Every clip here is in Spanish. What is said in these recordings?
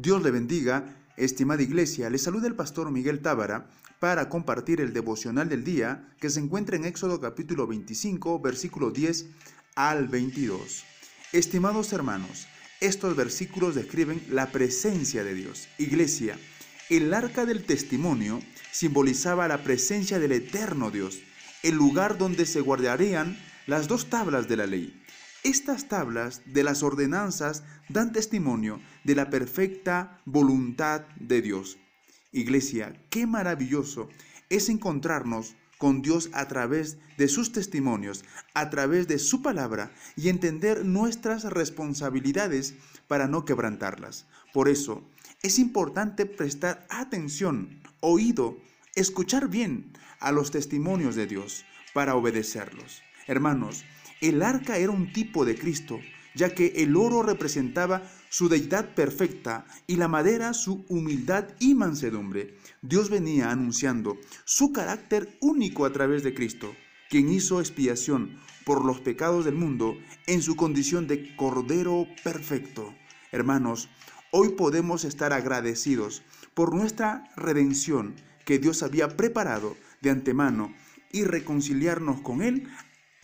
Dios le bendiga, estimada iglesia. Le saluda el pastor Miguel Tábara para compartir el devocional del día que se encuentra en Éxodo capítulo 25, versículo 10 al 22. Estimados hermanos, estos versículos describen la presencia de Dios. Iglesia, el arca del testimonio simbolizaba la presencia del eterno Dios, el lugar donde se guardarían las dos tablas de la ley. Estas tablas de las ordenanzas dan testimonio de la perfecta voluntad de Dios. Iglesia, qué maravilloso es encontrarnos con Dios a través de sus testimonios, a través de su palabra y entender nuestras responsabilidades para no quebrantarlas. Por eso, es importante prestar atención, oído, escuchar bien a los testimonios de Dios para obedecerlos. Hermanos, el arca era un tipo de Cristo, ya que el oro representaba su deidad perfecta y la madera su humildad y mansedumbre. Dios venía anunciando su carácter único a través de Cristo, quien hizo expiación por los pecados del mundo en su condición de Cordero perfecto. Hermanos, hoy podemos estar agradecidos por nuestra redención que Dios había preparado de antemano y reconciliarnos con Él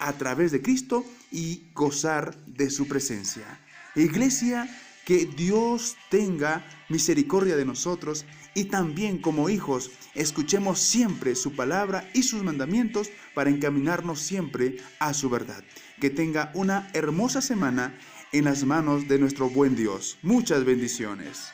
a través de Cristo y gozar de su presencia. Iglesia, que Dios tenga misericordia de nosotros y también como hijos escuchemos siempre su palabra y sus mandamientos para encaminarnos siempre a su verdad. Que tenga una hermosa semana en las manos de nuestro buen Dios. Muchas bendiciones.